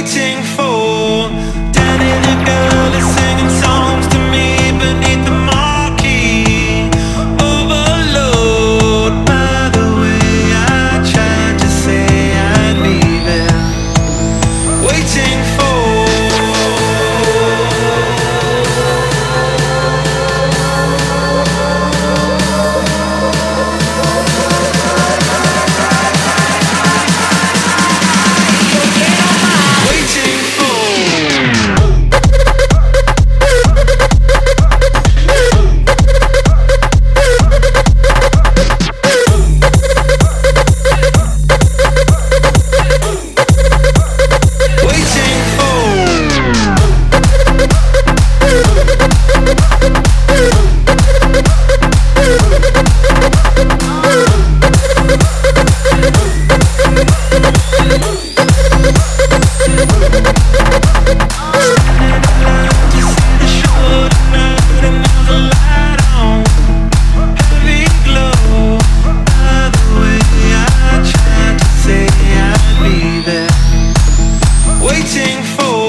waiting for. waiting for.